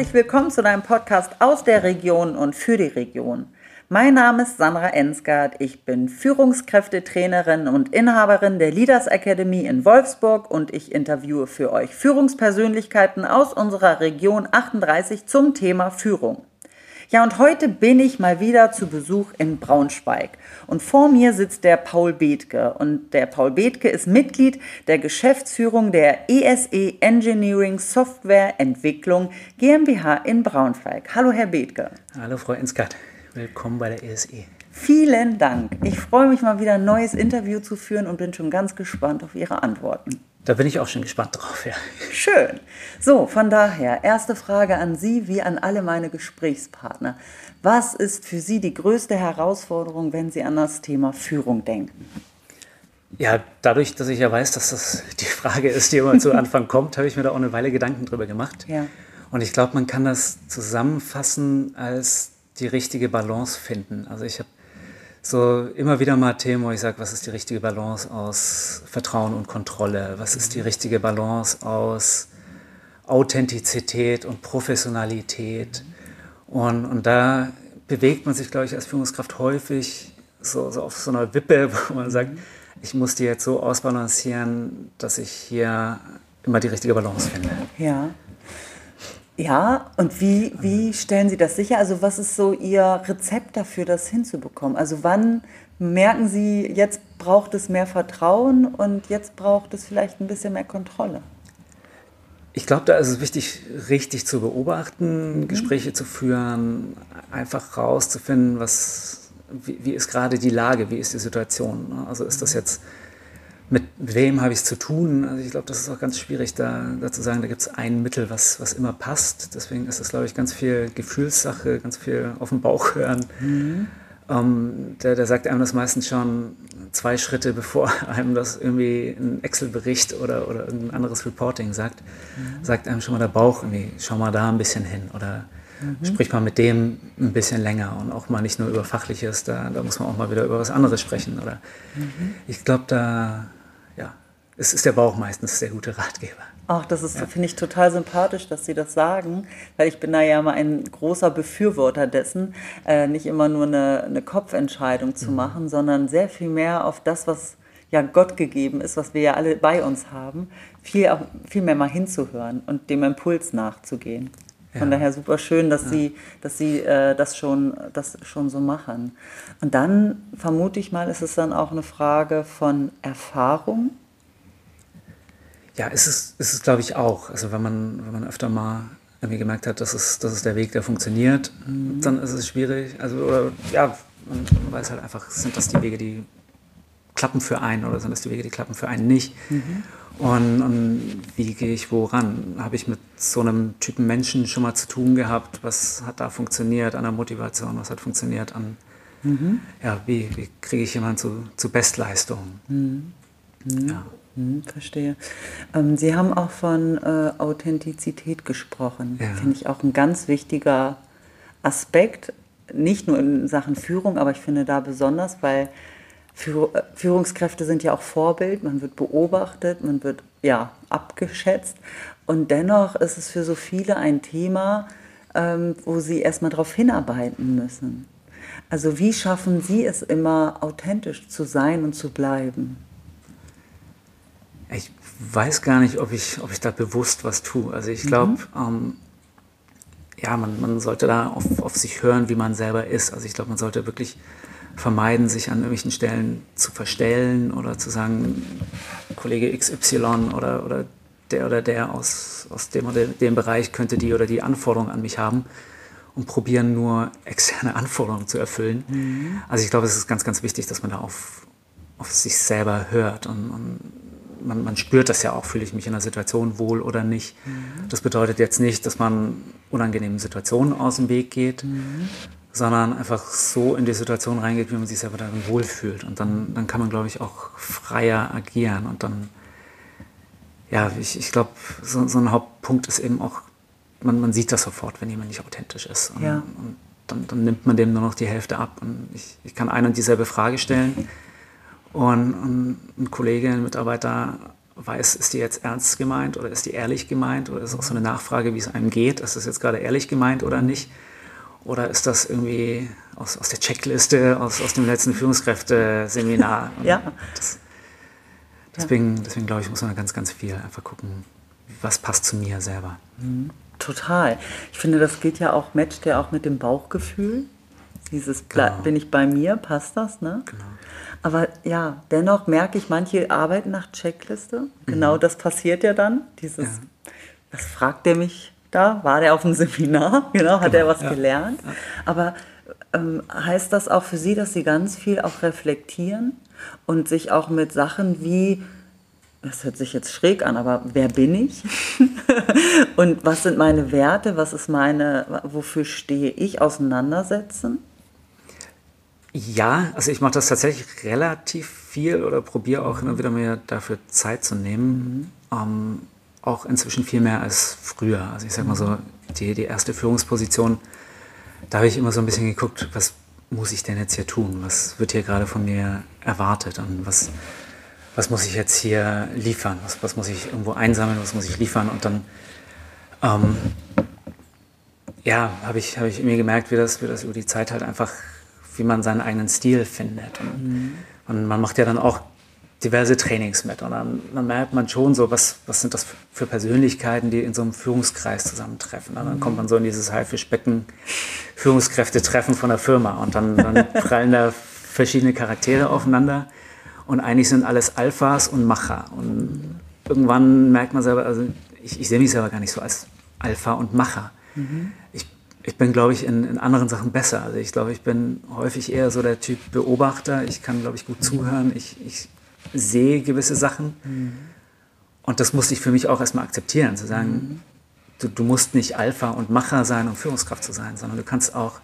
herzlich willkommen zu deinem Podcast aus der Region und für die Region. Mein Name ist Sandra Ensgard, ich bin Führungskräftetrainerin und Inhaberin der Leaders Academy in Wolfsburg und ich interviewe für euch Führungspersönlichkeiten aus unserer Region 38 zum Thema Führung. Ja, und heute bin ich mal wieder zu Besuch in Braunschweig. Und vor mir sitzt der Paul Bethke. Und der Paul Bethke ist Mitglied der Geschäftsführung der ESE e Engineering Software Entwicklung GmbH in Braunschweig. Hallo, Herr Bethke. Hallo, Frau Inskat. Willkommen bei der ESE. Vielen Dank. Ich freue mich mal wieder ein neues Interview zu führen und bin schon ganz gespannt auf Ihre Antworten. Da bin ich auch schon gespannt drauf, ja. Schön. So, von daher, erste Frage an Sie wie an alle meine Gesprächspartner. Was ist für Sie die größte Herausforderung, wenn Sie an das Thema Führung denken? Ja, dadurch, dass ich ja weiß, dass das die Frage ist, die immer zu Anfang kommt, habe ich mir da auch eine Weile Gedanken drüber gemacht. Ja. Und ich glaube, man kann das zusammenfassen als die richtige Balance finden. Also ich habe so immer wieder mal Themen, wo ich sage, was ist die richtige Balance aus Vertrauen und Kontrolle? Was ist die richtige Balance aus Authentizität und Professionalität? Und, und da bewegt man sich, glaube ich, als Führungskraft häufig so, so auf so einer Wippe, wo man sagt, ich muss die jetzt so ausbalancieren, dass ich hier immer die richtige Balance finde. Ja. Ja, und wie, wie stellen Sie das sicher? Also was ist so Ihr Rezept dafür, das hinzubekommen? Also wann merken Sie, jetzt braucht es mehr Vertrauen und jetzt braucht es vielleicht ein bisschen mehr Kontrolle? Ich glaube, da ist es wichtig, richtig zu beobachten, mhm. Gespräche zu führen, einfach rauszufinden, was, wie, wie ist gerade die Lage, wie ist die Situation. Also ist das jetzt mit wem habe ich es zu tun? Also ich glaube, das ist auch ganz schwierig, da, da zu sagen, da gibt es ein Mittel, was, was immer passt. Deswegen ist es, glaube ich, ganz viel Gefühlssache, ganz viel auf den Bauch hören. Mhm. Ähm, der, der sagt einem das meistens schon zwei Schritte, bevor einem das irgendwie ein Excel-Bericht oder, oder irgendein anderes Reporting sagt, mhm. sagt einem schon mal der Bauch irgendwie, schau mal da ein bisschen hin oder mhm. sprich mal mit dem ein bisschen länger und auch mal nicht nur über Fachliches, da, da muss man auch mal wieder über was anderes sprechen. Oder mhm. ich glaube, da es ist der Bauch meistens der gute Ratgeber. Ach, das ist, ja. finde ich total sympathisch, dass Sie das sagen, weil ich bin da ja immer ein großer Befürworter dessen, äh, nicht immer nur eine, eine Kopfentscheidung zu mhm. machen, sondern sehr viel mehr auf das, was ja Gott gegeben ist, was wir ja alle bei uns haben, viel, viel mehr mal hinzuhören und dem Impuls nachzugehen. Von ja. daher super schön, dass ja. Sie, dass Sie äh, das, schon, das schon so machen. Und dann vermute ich mal, ist es dann auch eine Frage von Erfahrung ja, ist es, ist es glaube ich auch. Also wenn man, wenn man öfter mal irgendwie gemerkt hat, das ist, das ist der Weg, der funktioniert, mhm. dann ist es schwierig. Also, oder, ja, man, weiß halt einfach, sind das die Wege, die klappen für einen oder sind das die Wege, die klappen für einen nicht? Mhm. Und, und, wie gehe ich woran? Habe ich mit so einem Typen Menschen schon mal zu tun gehabt? Was hat da funktioniert an der Motivation? Was hat funktioniert an, mhm. ja, wie, wie kriege ich jemanden zu, zu Bestleistung? Mhm. Mhm. Ja. Hm, verstehe. Ähm, Sie haben auch von äh, Authentizität gesprochen. Ja. Finde ich auch ein ganz wichtiger Aspekt, nicht nur in Sachen Führung, aber ich finde da besonders, weil äh, Führungskräfte sind ja auch Vorbild, man wird beobachtet, man wird ja abgeschätzt und dennoch ist es für so viele ein Thema, ähm, wo sie erstmal darauf hinarbeiten müssen. Also wie schaffen Sie es immer authentisch zu sein und zu bleiben? Ich weiß gar nicht, ob ich, ob ich da bewusst was tue. Also ich glaube, mhm. ähm, ja, man, man sollte da auf, auf sich hören, wie man selber ist. Also ich glaube, man sollte wirklich vermeiden, sich an irgendwelchen Stellen zu verstellen oder zu sagen, Kollege XY oder, oder der oder der aus, aus dem oder dem Bereich könnte die oder die Anforderungen an mich haben und probieren nur externe Anforderungen zu erfüllen. Mhm. Also ich glaube, es ist ganz, ganz wichtig, dass man da auf, auf sich selber hört und, und man, man, spürt das ja auch, fühle ich mich in der Situation wohl oder nicht. Mhm. Das bedeutet jetzt nicht, dass man unangenehmen Situationen aus dem Weg geht, mhm. sondern einfach so in die Situation reingeht, wie man sich selber darin wohlfühlt. Und dann, dann kann man, glaube ich, auch freier agieren. Und dann, ja, ich, ich glaube, so, so, ein Hauptpunkt ist eben auch, man, man sieht das sofort, wenn jemand nicht authentisch ist. Und, ja. und dann, dann, nimmt man dem nur noch die Hälfte ab. Und ich, ich kann eine und dieselbe Frage stellen. Und, und ein Kollege, ein Mitarbeiter weiß, ist die jetzt ernst gemeint oder ist die ehrlich gemeint oder ist es auch so eine Nachfrage, wie es einem geht, ist das jetzt gerade ehrlich gemeint oder nicht? Oder ist das irgendwie aus, aus der Checkliste, aus, aus dem letzten Führungskräfteseminar? ja. Das, deswegen, deswegen glaube ich, muss man ganz, ganz viel einfach gucken, was passt zu mir selber. Mhm. Total. Ich finde, das geht ja auch, matcht ja auch mit dem Bauchgefühl. Dieses, genau. bin ich bei mir, passt das, ne? Genau. Aber ja, dennoch merke ich, manche arbeiten nach Checkliste. Genau mhm. das passiert ja dann. Dieses, ja. was fragt der mich da? War der auf dem Seminar? Genau, hat genau. er was ja. gelernt? Ja. Aber ähm, heißt das auch für Sie, dass Sie ganz viel auch reflektieren und sich auch mit Sachen wie, das hört sich jetzt schräg an, aber wer bin ich? und was sind meine Werte? Was ist meine, wofür stehe ich? Auseinandersetzen? Ja, also ich mache das tatsächlich relativ viel oder probiere auch immer wieder mir dafür Zeit zu nehmen. Mhm. Ähm, auch inzwischen viel mehr als früher. Also ich sag mal so, die, die erste Führungsposition, da habe ich immer so ein bisschen geguckt, was muss ich denn jetzt hier tun? Was wird hier gerade von mir erwartet? Und was, was muss ich jetzt hier liefern? Was, was muss ich irgendwo einsammeln? Was muss ich liefern? Und dann ähm, ja, habe ich, hab ich mir gemerkt, wie das, wie das über die Zeit halt einfach wie man seinen eigenen Stil findet. Und, mhm. und man macht ja dann auch diverse Trainings mit. Und dann, dann, merkt man schon so, was, was sind das für Persönlichkeiten, die in so einem Führungskreis zusammentreffen. Und dann kommt man so in dieses Haifischbecken Führungskräfte-Treffen von der Firma. Und dann, dann prallen da verschiedene Charaktere aufeinander. Und eigentlich sind alles Alphas und Macher. Und irgendwann merkt man selber, also ich, ich sehe mich selber gar nicht so als Alpha und Macher. Mhm. Ich ich bin, glaube ich, in, in, anderen Sachen besser. Also ich glaube, ich bin häufig eher so der Typ Beobachter. Ich kann, glaube ich, gut zuhören. Ich, ich sehe gewisse Sachen. Mhm. Und das musste ich für mich auch erstmal akzeptieren, zu sagen, mhm. du, du, musst nicht Alpha und Macher sein, um Führungskraft zu sein, sondern du kannst auch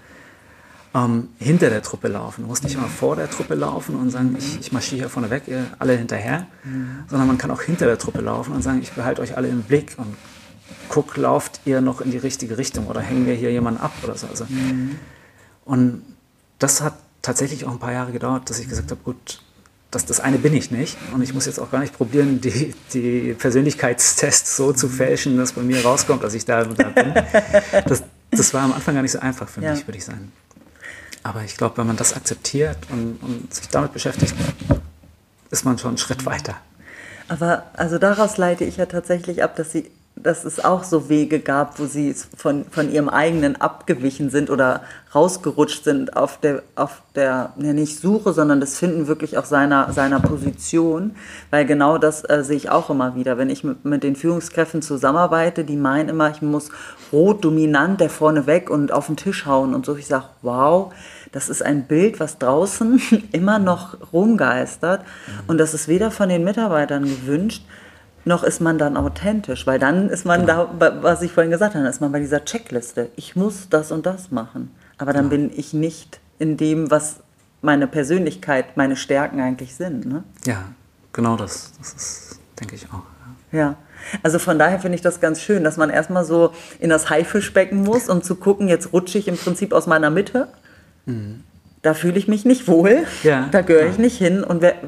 ähm, hinter der Truppe laufen. Du musst nicht immer vor der Truppe laufen und sagen, ich, ich marschiere hier vorne weg, ihr alle hinterher, mhm. sondern man kann auch hinter der Truppe laufen und sagen, ich behalte euch alle im Blick und guck, lauft ihr noch in die richtige Richtung oder hängen wir hier jemanden ab oder so. Also, mhm. Und das hat tatsächlich auch ein paar Jahre gedauert, dass ich gesagt habe, gut, das, das eine bin ich nicht und ich muss jetzt auch gar nicht probieren, die, die Persönlichkeitstests so zu fälschen, dass bei mir rauskommt, dass ich da, da bin. Das, das war am Anfang gar nicht so einfach für ja. mich, würde ich sagen. Aber ich glaube, wenn man das akzeptiert und, und sich damit beschäftigt, ist man schon einen Schritt weiter. Aber also daraus leite ich ja tatsächlich ab, dass Sie dass es auch so Wege gab, wo sie von, von ihrem eigenen abgewichen sind oder rausgerutscht sind auf der, auf der ja nicht Suche, sondern das Finden wirklich auch seiner, seiner Position. Weil genau das äh, sehe ich auch immer wieder. Wenn ich mit, mit den Führungskräften zusammenarbeite, die meinen immer, ich muss rot dominant der vorne weg und auf den Tisch hauen und so. Ich sage, wow, das ist ein Bild, was draußen immer noch rumgeistert. Und das ist weder von den Mitarbeitern gewünscht, noch ist man dann authentisch, weil dann ist man genau. da, was ich vorhin gesagt habe, dann ist man bei dieser Checkliste. Ich muss das und das machen. Aber dann genau. bin ich nicht in dem, was meine Persönlichkeit, meine Stärken eigentlich sind. Ne? Ja, genau das. Das ist, denke ich auch. Ja. ja. Also von daher finde ich das ganz schön, dass man erstmal so in das Haifischbecken muss, um zu gucken, jetzt rutsche ich im Prinzip aus meiner Mitte. Mhm. Da fühle ich mich nicht wohl. Ja, da gehöre ich nicht hin. Und wer, ja,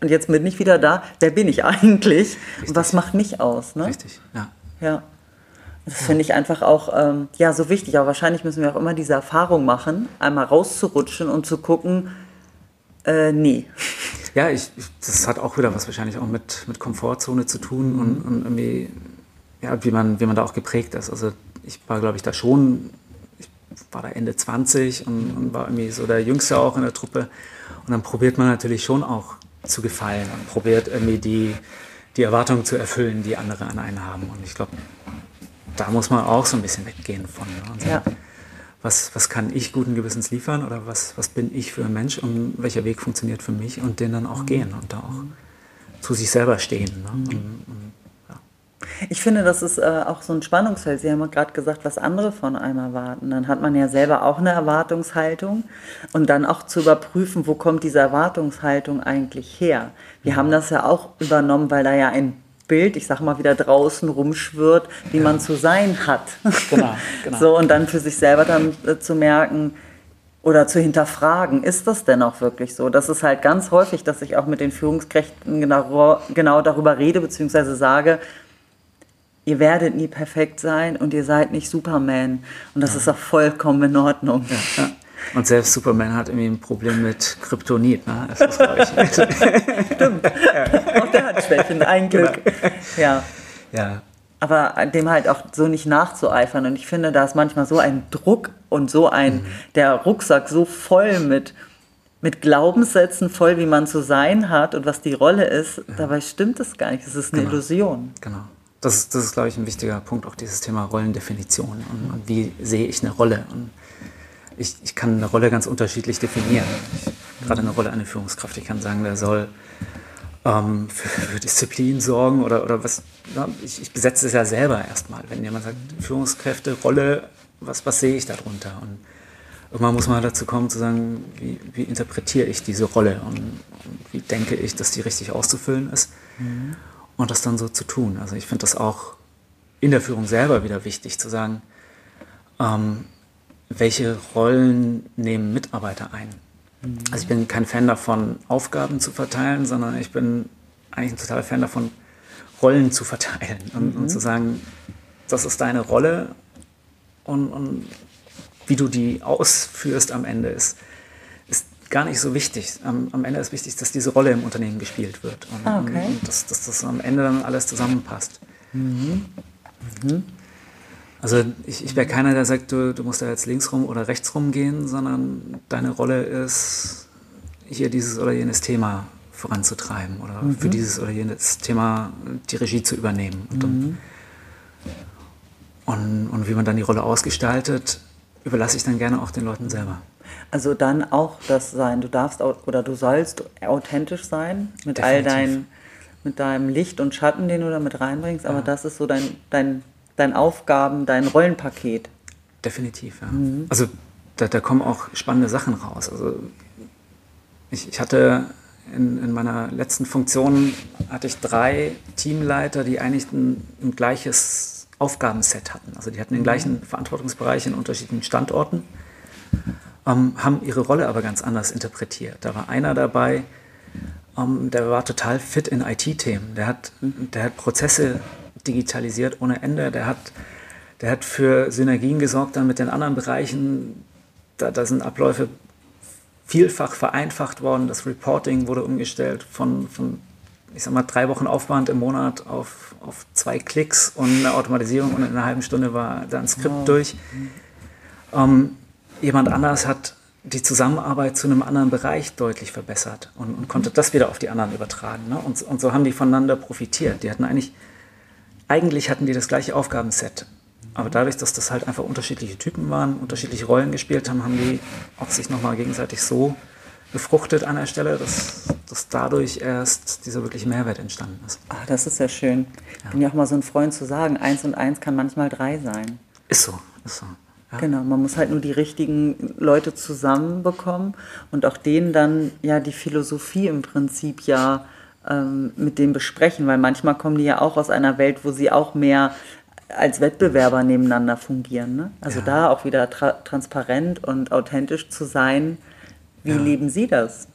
und jetzt bin ich wieder da. Wer bin ich eigentlich? Richtig. Und was macht mich aus? Ne? Richtig, ja. Ja. Das finde ich einfach auch ähm, ja, so wichtig. Aber wahrscheinlich müssen wir auch immer diese Erfahrung machen, einmal rauszurutschen und zu gucken, äh, nee. Ja, ich, das hat auch wieder was wahrscheinlich auch mit, mit Komfortzone zu tun mhm. und, und irgendwie, ja, wie man, wie man da auch geprägt ist. Also ich war, glaube ich, da schon, ich war da Ende 20 und, und war irgendwie so der Jüngste auch in der Truppe. Und dann probiert man natürlich schon auch zu gefallen und probiert irgendwie die, die Erwartungen zu erfüllen, die andere an einen haben. Und ich glaube, da muss man auch so ein bisschen weggehen von. Ne? Und sagen, ja. was, was kann ich guten Gewissens liefern oder was, was bin ich für ein Mensch und welcher Weg funktioniert für mich und den dann auch mhm. gehen und da auch zu sich selber stehen. Ne? Mhm. Und, und ich finde, das ist äh, auch so ein Spannungsfeld. Sie haben ja gerade gesagt, was andere von einem erwarten. Dann hat man ja selber auch eine Erwartungshaltung und dann auch zu überprüfen, wo kommt diese Erwartungshaltung eigentlich her. Wir haben das ja auch übernommen, weil da ja ein Bild, ich sag mal wieder draußen rumschwirrt, wie man zu sein hat. Genau, genau. So und dann für sich selber dann äh, zu merken, oder zu hinterfragen, ist das denn auch wirklich so? Das ist halt ganz häufig, dass ich auch mit den Führungskräften genau, genau darüber rede, beziehungsweise sage, ihr werdet nie perfekt sein und ihr seid nicht Superman. Und das ja. ist auch vollkommen in Ordnung. Ja, ja. Und selbst Superman hat irgendwie ein Problem mit Kryptonit. Ne? Das ist, Stimmt. Auch der hat Schwächen, ein Glück. Genau. Ja. ja. Aber dem halt auch so nicht nachzueifern. Und ich finde, da ist manchmal so ein Druck und so ein, mhm. der Rucksack so voll mit, mit Glaubenssätzen, voll wie man zu sein hat und was die Rolle ist. Ja. Dabei stimmt es gar nicht. Es ist eine genau. Illusion. Genau. Das ist, das ist, glaube ich, ein wichtiger Punkt, auch dieses Thema Rollendefinition. Und, und wie sehe ich eine Rolle? Und ich, ich kann eine Rolle ganz unterschiedlich definieren. Ich, gerade eine Rolle einer Führungskraft. Ich kann sagen, der soll ähm, für, für, Disziplin sorgen oder, oder was. Ja, ich, ich, besetze es ja selber erstmal. Wenn jemand sagt, Führungskräfte, Rolle, was, was sehe ich darunter? Und irgendwann muss man dazu kommen zu sagen, wie, wie interpretiere ich diese Rolle und, und, wie denke ich, dass die richtig auszufüllen ist mhm. Und das dann so zu tun. Also ich finde das auch in der Führung selber wieder wichtig zu sagen, ähm, welche Rollen nehmen Mitarbeiter ein. Mhm. Also ich bin kein Fan davon, Aufgaben zu verteilen, sondern ich bin eigentlich ein totaler Fan davon, Rollen zu verteilen und, mhm. und zu sagen, das ist deine Rolle und, und, wie du die ausführst am Ende ist, ist gar nicht so wichtig. Am, am, Ende ist wichtig, dass diese Rolle im Unternehmen gespielt wird und, ah, okay. und dass, dass, das am Ende dann alles zusammenpasst. Mhm. Mhm. Also ich, ich wäre keiner, der sagt, du, du musst da jetzt links rum oder rechts rum gehen, sondern deine Rolle ist, hier dieses oder jenes Thema voranzutreiben oder mhm. für dieses oder jenes Thema die Regie zu übernehmen. Und, mhm. und, und, wie man dann die Rolle ausgestaltet, überlasse ich dann gerne auch den Leuten selber. Also dann auch das sein, du darfst oder du sollst authentisch sein mit Definitiv. all deinen, mit deinem Licht und Schatten, den du da mit reinbringst, aber ja. das ist so dein, dein dein Aufgaben, dein Rollenpaket. Definitiv, ja. Mhm. Also da, da, kommen auch spannende Sachen raus. Also ich, ich hatte in, in, meiner letzten Funktion hatte ich drei Teamleiter, die eigentlich ein, ein gleiches Aufgabenset hatten. Also die hatten den mhm. gleichen Verantwortungsbereich in unterschiedlichen Standorten, ähm, haben ihre Rolle aber ganz anders interpretiert. Da war einer dabei, ähm, der war total fit in IT-Themen. Der hat, der hat Prozesse digitalisiert ohne Ende. Der hat, der hat für Synergien gesorgt dann mit den anderen Bereichen. Da, da sind Abläufe vielfach vereinfacht worden. Das Reporting wurde umgestellt von, von ich sag mal, drei Wochen Aufwand im Monat auf, auf zwei Klicks und eine Automatisierung und in einer halben Stunde war da ein Skript wow. durch. Ähm, jemand anders hat die Zusammenarbeit zu einem anderen Bereich deutlich verbessert und, und konnte das wieder auf die anderen übertragen. Ne? Und, und so haben die voneinander profitiert. Die hatten eigentlich eigentlich hatten die das gleiche Aufgabenset. Aber dadurch, dass das halt einfach unterschiedliche Typen waren, unterschiedliche Rollen gespielt haben, haben die auch sich nochmal gegenseitig so befruchtet an der Stelle, dass, dass dadurch erst dieser wirkliche Mehrwert entstanden ist. Ach, das ist ja schön. Ich ja. bin ja auch mal so ein Freund zu sagen, eins und eins kann manchmal drei sein. Ist so, ist so. Ja. Genau, man muss halt nur die richtigen Leute zusammenbekommen und auch denen dann ja die Philosophie im Prinzip ja ähm, mit dem besprechen, weil manchmal kommen die ja auch aus einer Welt, wo sie auch mehr als Wettbewerber nebeneinander fungieren. Ne? Also ja. da auch wieder tra transparent und authentisch zu sein. Wie ja. leben Sie das?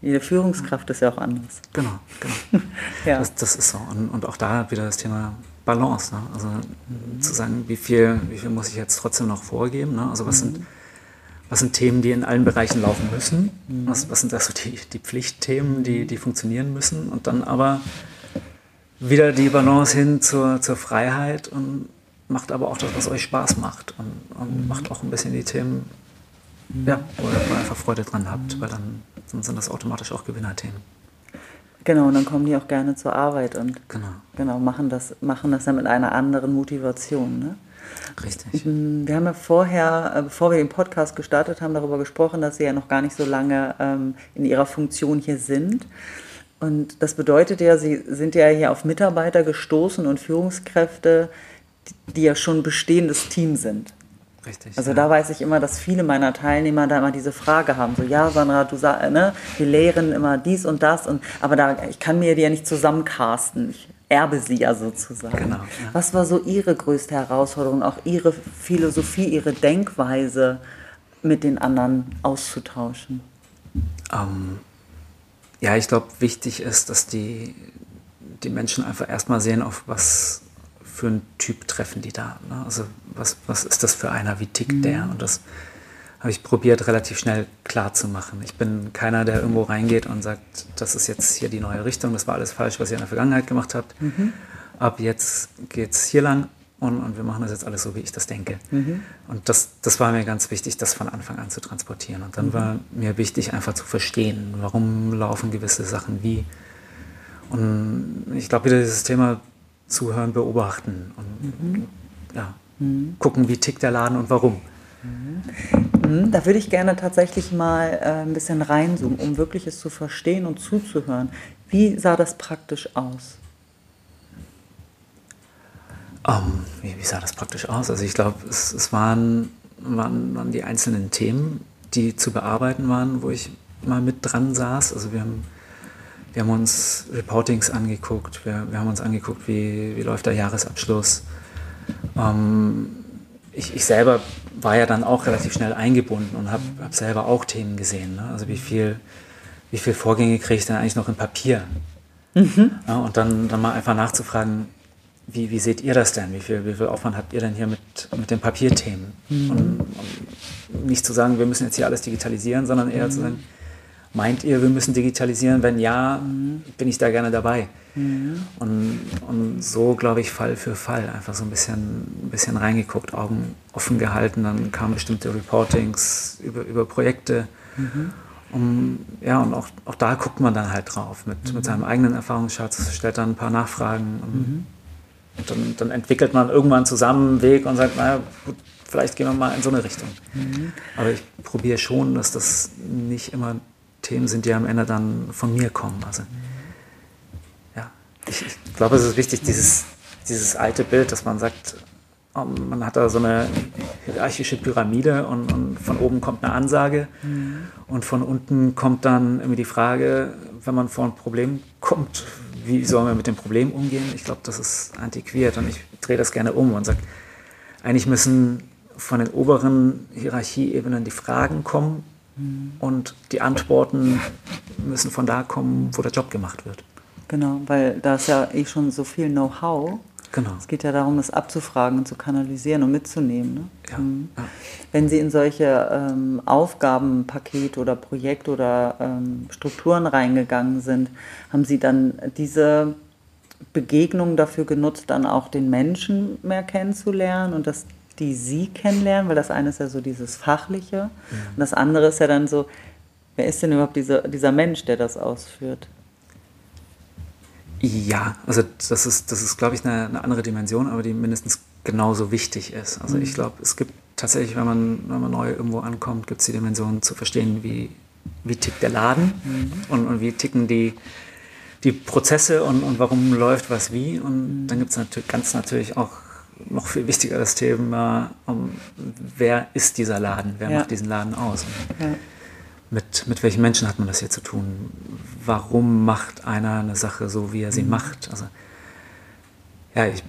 Jede Führungskraft ist ja auch anders. Genau, genau. ja. das, das, ist so. Und, und, auch da wieder das Thema Balance. Ne? Also mhm. zu sagen, wie viel, wie viel muss ich jetzt trotzdem noch vorgeben? Ne? Also was mhm. sind was sind Themen, die in allen Bereichen laufen müssen? Mhm. Was, was sind das so die, die Pflichtthemen, die, die funktionieren müssen? Und dann aber wieder die Balance hin zur, zur Freiheit und macht aber auch das, was euch Spaß macht. Und, und mhm. macht auch ein bisschen die Themen, mhm. ja, wo ihr einfach Freude dran habt, weil dann, dann sind das automatisch auch Gewinnerthemen. Genau, und dann kommen die auch gerne zur Arbeit und genau, genau machen, das, machen das dann mit einer anderen Motivation. Ne? Richtig. Wir haben ja vorher, äh, bevor wir den Podcast gestartet haben, darüber gesprochen, dass Sie ja noch gar nicht so lange ähm, in Ihrer Funktion hier sind. Und das bedeutet ja, Sie sind ja hier auf Mitarbeiter gestoßen und Führungskräfte, die ja schon bestehendes Team sind. Richtig. Also ja. da weiß ich immer, dass viele meiner Teilnehmer da immer diese Frage haben, so ja, Sandra, du sagst, ne, wir lehren immer dies und das und aber da ich kann mir die ja nicht zusammencasten. Ich erbe sie ja sozusagen. Genau, ja. Was war so Ihre größte Herausforderung, auch Ihre Philosophie, Ihre Denkweise mit den anderen auszutauschen? Ähm, ja, ich glaube, wichtig ist, dass die, die Menschen einfach erstmal sehen, auf was für einen Typ treffen die da. Ne? Also was, was ist das für einer, wie tickt mhm. der? Und das habe ich probiert, relativ schnell klar zu machen. Ich bin keiner, der irgendwo reingeht und sagt, das ist jetzt hier die neue Richtung, das war alles falsch, was ihr in der Vergangenheit gemacht habt. Mhm. Ab jetzt geht es hier lang und, und, wir machen das jetzt alles so, wie ich das denke. Mhm. Und das, das war mir ganz wichtig, das von Anfang an zu transportieren. Und dann mhm. war mir wichtig, einfach zu verstehen, warum laufen gewisse Sachen wie. Und ich glaube, wieder dieses Thema zuhören, beobachten und mhm. ja, mhm. gucken, wie tickt der Laden und warum. Mhm. Da würde ich gerne tatsächlich mal äh, ein bisschen reinzoomen, um wirklich es zu verstehen und zuzuhören. Wie sah das praktisch aus? Um, ähm, wie, wie, sah das praktisch aus? Also ich glaube, es, es waren, waren, waren, die einzelnen Themen, die zu bearbeiten waren, wo ich mal mit dran saß. Also wir haben, wir haben uns Reportings angeguckt, wir, wir haben uns angeguckt, wie, wie läuft der Jahresabschluss. Um, ähm, ich, ich selber war ja dann auch relativ schnell eingebunden und habe hab selber auch Themen gesehen. Ne? Also wie viel, wie viel Vorgänge kriege ich denn eigentlich noch im Papier? Mhm. Ja, und dann, dann mal einfach nachzufragen, wie, wie seht ihr das denn? Wie viel, wie viel Aufwand habt ihr denn hier mit, mit den Papierthemen? Mhm. Und, und, nicht zu sagen, wir müssen jetzt hier alles digitalisieren, sondern eher mhm. zu sagen, meint ihr, wir müssen digitalisieren? Wenn ja, mhm. bin ich da gerne dabei. Mhm. Und, und so, glaube ich, Fall für Fall einfach so ein bisschen, ein bisschen reingeguckt, Augen offen gehalten. Dann kamen bestimmte Reportings über, über Projekte. Mhm. Um, ja, und auch, auch da guckt man dann halt drauf mit, mit mhm. seinem eigenen Erfahrungsschatz, stellt dann ein paar Nachfragen. Und, mhm. und dann, dann, entwickelt man irgendwann zusammen einen Weg und sagt, naja, gut, vielleicht gehen wir mal in so eine Richtung. Mhm. Aber ich probiere schon, dass das nicht immer Themen sind, die am Ende dann von mir kommen. Also, ich, ich glaube, es ist wichtig, dieses, dieses alte Bild, dass man sagt, oh, man hat da so eine hierarchische Pyramide und, und von oben kommt eine Ansage mhm. und von unten kommt dann irgendwie die Frage, wenn man vor ein Problem kommt, wie sollen wir mit dem Problem umgehen? Ich glaube, das ist antiquiert und ich drehe das gerne um und sage, eigentlich müssen von den oberen Hierarchieebenen die Fragen kommen. Und die Antworten müssen von da kommen, wo der Job gemacht wird. Genau, weil da ist ja eh schon so viel Know-how. Genau. Es geht ja darum, das abzufragen und zu kanalisieren und mitzunehmen. Ne? Ja, mhm. ja. Wenn Sie in solche ähm, Aufgabenpakete oder Projekte oder ähm, Strukturen reingegangen sind, haben Sie dann diese Begegnung dafür genutzt, dann auch den Menschen mehr kennenzulernen und dass die Sie kennenlernen? Weil das eine ist ja so dieses Fachliche mhm. und das andere ist ja dann so, wer ist denn überhaupt diese, dieser Mensch, der das ausführt? Ja, also das ist, das ist glaube ich, eine, eine, andere Dimension, aber die mindestens genauso wichtig ist. Also mhm. ich glaube, es gibt tatsächlich, wenn man, wenn man neu irgendwo ankommt, gibt es die Dimension zu verstehen, wie, wie tickt der Laden mhm. und, und wie ticken die, die Prozesse und, und warum läuft was wie. Und mhm. dann gibt es natürlich ganz natürlich auch noch viel wichtiger das Thema, um, wer ist dieser Laden, wer ja. macht diesen Laden aus. Ja mit, mit welchen Menschen hat man das hier zu tun? Warum macht einer eine Sache so, wie er sie mhm. macht? Also, ja, ich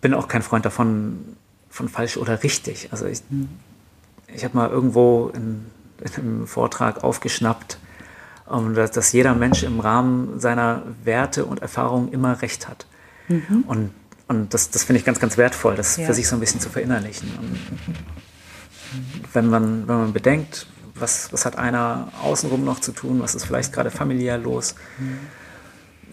bin auch kein Freund davon, von falsch oder richtig. Also ich, mhm. ich habe mal irgendwo in, in, einem Vortrag aufgeschnappt, um, dass, dass, jeder Mensch im Rahmen seiner Werte und Erfahrungen immer recht hat. Mhm. Und, und das, das finde ich ganz, ganz wertvoll, das ja. für sich so ein bisschen zu verinnerlichen. Und wenn man, wenn man bedenkt, was, was hat einer außenrum noch zu tun, was ist vielleicht gerade familiär los, mhm.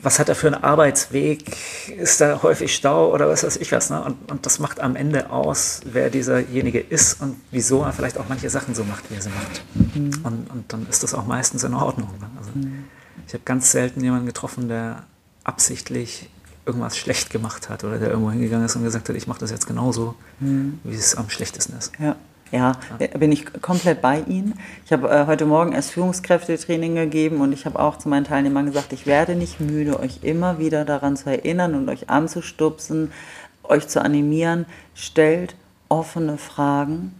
was hat er für einen Arbeitsweg, ist da häufig Stau oder was weiß ich was. Ne? Und, und das macht am Ende aus, wer dieserjenige ist und wieso er vielleicht auch manche Sachen so macht, wie er sie macht. Mhm. Und, und dann ist das auch meistens in Ordnung. Also, mhm. Ich habe ganz selten jemanden getroffen, der absichtlich irgendwas schlecht gemacht hat oder der irgendwo hingegangen ist und gesagt hat, ich mache das jetzt genauso, mhm. wie es am schlechtesten ist. Ja. Ja, bin ich komplett bei Ihnen. Ich habe äh, heute Morgen erst Führungskräftetraining gegeben und ich habe auch zu meinen Teilnehmern gesagt, ich werde nicht müde, euch immer wieder daran zu erinnern und euch anzustupsen, euch zu animieren. Stellt offene Fragen,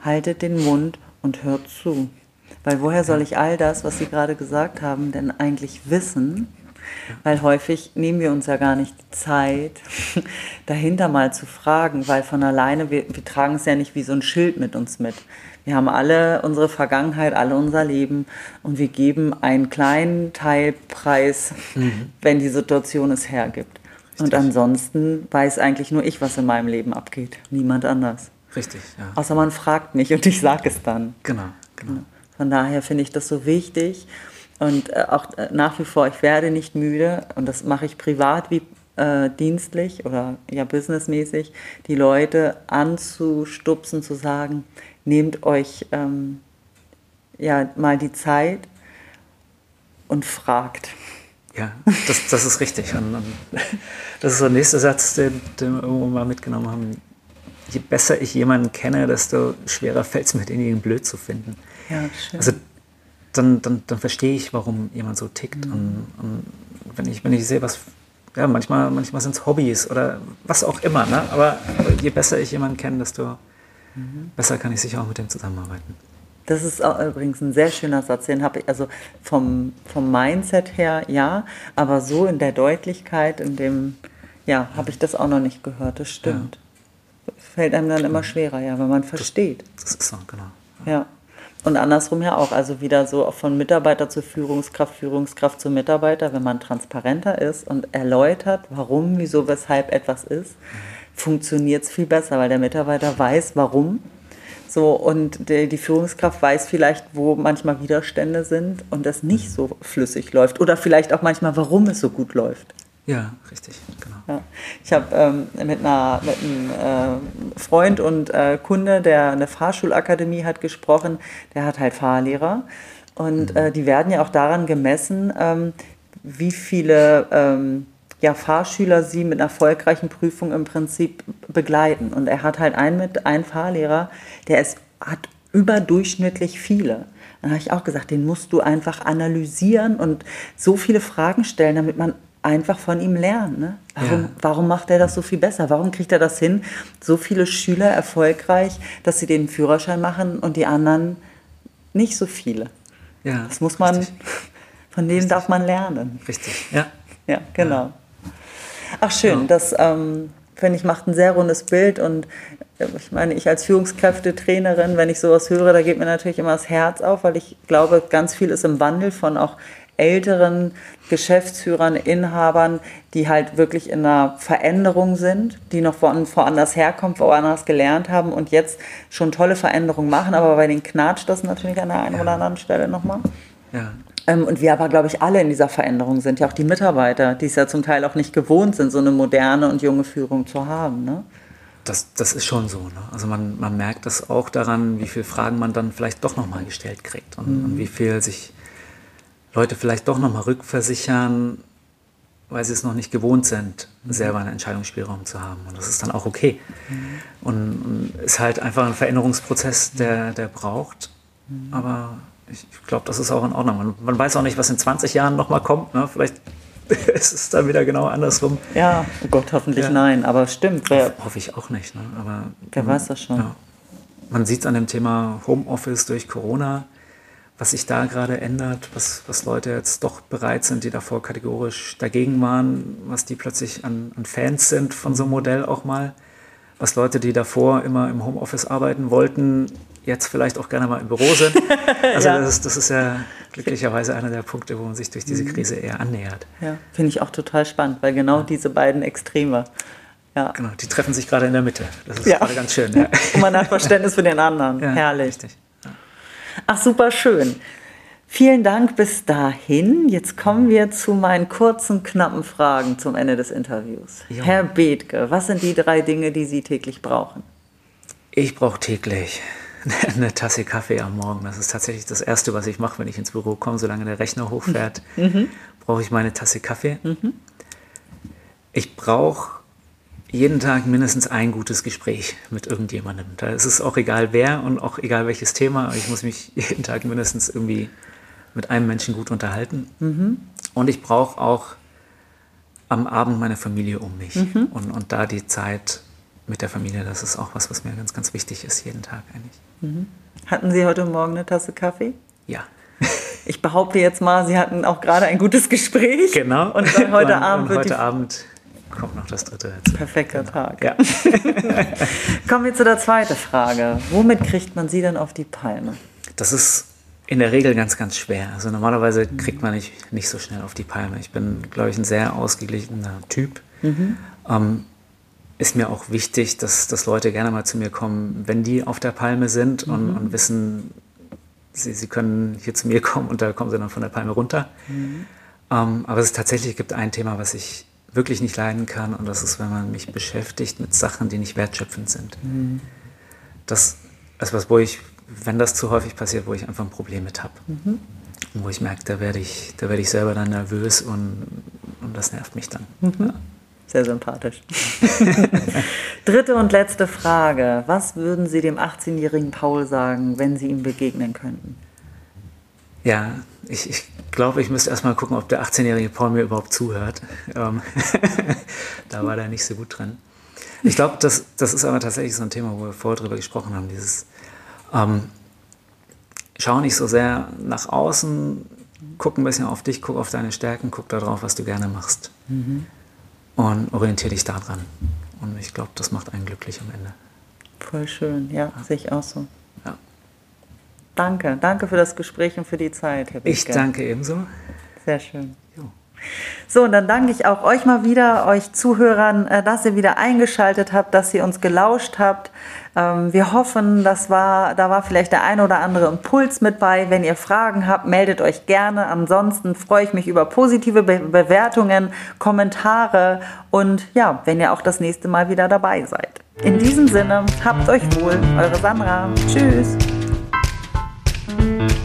haltet den Mund und hört zu. Weil woher soll ich all das, was Sie gerade gesagt haben, denn eigentlich wissen, Weil häufig nehmen wir uns ja gar nicht die Zeit, dahinter mal zu fragen, weil von alleine, wir, wir tragen es ja nicht wie so ein Schild mit uns mit. Wir haben alle unsere Vergangenheit, alle unser Leben und wir geben einen kleinen Teilpreis, mhm. wenn die Situation es hergibt. Richtig. Und ansonsten weiß eigentlich nur ich, was in meinem Leben abgeht, niemand anders. Richtig, ja. Außer man fragt mich und ich sage es dann. Genau, genau. Von daher finde ich das so wichtig und äh, auch äh, nach wie vor, ich werde nicht müde und das mache ich privat wie äh, dienstlich oder ja businessmäßig, die Leute anzustupsen, zu sagen, nehmt euch ähm, ja mal die Zeit und fragt. Ja, das, das ist richtig. Und, und das ist so der nächste Satz, den, den wir irgendwo mal mitgenommen haben. Je besser ich jemanden kenne, desto schwerer fällt es mir, denjenigen blöd zu finden. Ja, schön. Also dann, dann, dann verstehe ich, warum jemand so tickt. Mhm. Und, und, wenn, ich, wenn ich sehe, was, ja, manchmal, manchmal sind es Hobbys oder was auch immer, ne? aber, je besser ich jemanden kenne, desto mhm. besser kann ich sicher auch mit dem zusammenarbeiten. Das ist übrigens ein sehr schöner Satz, den habe ich, also vom, vom Mindset her ja, aber so in der Deutlichkeit, in dem, ja, habe ich das auch noch nicht gehört, das stimmt. Ja. Fällt einem dann immer schwerer, ja, wenn man versteht. Das, das ist so, genau. ja. ja. Und andersrum ja auch, also wieder so von Mitarbeiter zu Führungskraft, Führungskraft zu Mitarbeiter, wenn man transparenter ist und erläutert, warum, wieso, weshalb etwas ist, funktioniert es viel besser, weil der Mitarbeiter weiß, warum. So, und die, die Führungskraft weiß vielleicht, wo manchmal Widerstände sind und es nicht so flüssig läuft. Oder vielleicht auch manchmal, warum es so gut läuft. Ja, richtig, genau. Ja. Ich habe ähm, mit, mit einem äh, Freund und äh, Kunde, der eine Fahrschulakademie hat gesprochen, der hat halt Fahrlehrer. Und mhm. äh, die werden ja auch daran gemessen, ähm, wie viele ähm, ja, Fahrschüler sie mit einer erfolgreichen Prüfung im Prinzip begleiten. Und er hat halt einen, mit, einen Fahrlehrer, der ist, hat überdurchschnittlich viele. Dann habe ich auch gesagt, den musst du einfach analysieren und so viele Fragen stellen, damit man einfach von ihm lernen. Ne? Warum, ja. warum macht er das so viel besser? Warum kriegt er das hin, so viele Schüler erfolgreich, dass sie den Führerschein machen und die anderen nicht so viele? Ja, das muss man, richtig. von denen richtig. darf man lernen. Richtig, ja. Ja, genau. Ja. Ach schön, ja. das ähm, finde ich macht ein sehr rundes Bild und äh, ich meine, ich als Führungskräftetrainerin, wenn ich sowas höre, da geht mir natürlich immer das Herz auf, weil ich glaube, ganz viel ist im Wandel von auch älteren Geschäftsführern, Inhabern, die halt wirklich in einer Veränderung sind, die noch von woanders herkommen, woanders gelernt haben und jetzt schon tolle Veränderungen machen, aber bei denen knatscht das natürlich an der einen ja. oder anderen Stelle nochmal. Ja. Ähm, und wir aber, glaube ich, alle in dieser Veränderung sind, ja auch die Mitarbeiter, die es ja zum Teil auch nicht gewohnt sind, so eine moderne und junge Führung zu haben. Ne? Das, das ist schon so. Ne? Also man, man merkt das auch daran, wie viele Fragen man dann vielleicht doch nochmal gestellt kriegt und, mhm. und wie viel sich Leute vielleicht doch nochmal rückversichern, weil sie es noch nicht gewohnt sind, mhm. selber einen Entscheidungsspielraum zu haben. Und das ist dann auch okay. Mhm. Und, ist halt einfach ein Veränderungsprozess, der, der braucht. Mhm. Aber ich, ich glaube, das ist auch in Ordnung. Man, man, weiß auch nicht, was in 20 Jahren nochmal kommt. Ne? Vielleicht ist es dann wieder genau andersrum. Ja, oh Gott, hoffentlich ja. nein. Aber stimmt. Wer, hoffe ich auch nicht. Ne? Aber, wer weiß das schon. Ja. Man sieht es an dem Thema Homeoffice durch Corona was sich da gerade ändert, was, was Leute jetzt doch bereit sind, die davor kategorisch dagegen waren, was die plötzlich an, an Fans sind von so einem Modell auch mal, was Leute, die davor immer im Homeoffice arbeiten wollten, jetzt vielleicht auch gerne mal im Büro sind. Also ja. das, ist, das ist ja glücklicherweise einer der Punkte, wo man sich durch diese mhm. Krise eher annähert. Ja, finde ich auch total spannend, weil genau ja. diese beiden Extreme. Ja. Genau, die treffen sich gerade in der Mitte. Das ist ja. gerade ganz schön. Ja. Und man hat Verständnis für den anderen. Herrlich. Richtig. Ach, super schön. Vielen Dank bis dahin. Jetzt kommen wir zu meinen kurzen, knappen Fragen zum Ende des Interviews. Jo. Herr Bethke, was sind die drei Dinge, die Sie täglich brauchen? Ich brauche täglich eine Tasse Kaffee am Morgen. Das ist tatsächlich das Erste, was ich mache, wenn ich ins Büro komme. Solange der Rechner hochfährt, mhm. brauche ich meine Tasse Kaffee. Mhm. Ich brauche jeden Tag mindestens ein gutes Gespräch mit irgendjemandem. Da ist es auch egal wer und auch egal welches Thema. Ich muss mich jeden Tag mindestens irgendwie mit einem Menschen gut unterhalten. Mhm. Und ich brauche auch am Abend meine Familie um mich. Mhm. Und, und da die Zeit mit der Familie, das ist auch was, was mir ganz, ganz wichtig ist, jeden Tag eigentlich. Mhm. Hatten Sie heute Morgen eine Tasse Kaffee? Ja. Ich behaupte jetzt mal, Sie hatten auch gerade ein gutes Gespräch. Genau. Und dann heute Abend und wird heute Abend kommt noch das dritte dazu. Perfekter genau. Tag. Ja. Kommen wir zu der zweiten Frage. Womit kriegt man Sie denn auf die Palme? Das ist in der Regel ganz, ganz schwer. Also normalerweise kriegt man nicht, nicht so schnell auf die Palme. Ich bin, glaube ich, ein sehr ausgeglichener Typ. Mhm. Ähm, ist mir auch wichtig, dass, dass Leute gerne mal zu mir kommen, wenn die auf der Palme sind und, mhm. und wissen, sie, sie können hier zu mir kommen und da kommen sie dann von der Palme runter. Mhm. Ähm, aber es tatsächlich gibt ein Thema, was ich wirklich nicht leiden kann und das ist, wenn man mich beschäftigt mit Sachen, die nicht wertschöpfend sind. Mhm. Das ist was, wo ich, wenn das zu häufig passiert, wo ich einfach ein Problem mit habe. Mhm. Wo ich merke, da werde ich, da werde ich selber dann nervös und, und das nervt mich dann. Mhm. Ja. Sehr sympathisch. Dritte und letzte Frage. Was würden Sie dem 18-jährigen Paul sagen, wenn Sie ihm begegnen könnten? Ja, ich, ich glaube, ich müsste erstmal gucken, ob der 18-jährige Paul mir überhaupt zuhört. Ähm, da war der nicht so gut drin. Ich glaube, das, das ist aber tatsächlich so ein Thema, wo wir vorher drüber gesprochen haben. Dieses ähm, Schau nicht so sehr nach außen, guck ein bisschen auf dich, guck auf deine Stärken, guck darauf, was du gerne machst. Mhm und orientiere dich daran. Und ich glaube, das macht einen glücklich am Ende. Voll schön, ja, ja. sehe ich auch so. Ja. Danke, danke für das Gespräch und für die Zeit, Herr. Ich danke ebenso. Sehr schön. So, und dann danke ich auch euch mal wieder, euch Zuhörern, äh, dass ihr wieder eingeschaltet habt, dass ihr uns gelauscht habt. Ähm, wir hoffen, das war, da war vielleicht der ein oder andere Impuls mit bei. Wenn ihr Fragen habt, meldet euch gerne. Ansonsten freue ich mich über positive Be Bewertungen, Kommentare und ja, wenn ihr auch das nächste Mal wieder dabei seid. In diesem Sinne, habt euch wohl, eure Sandra. Tschüss. Thank you.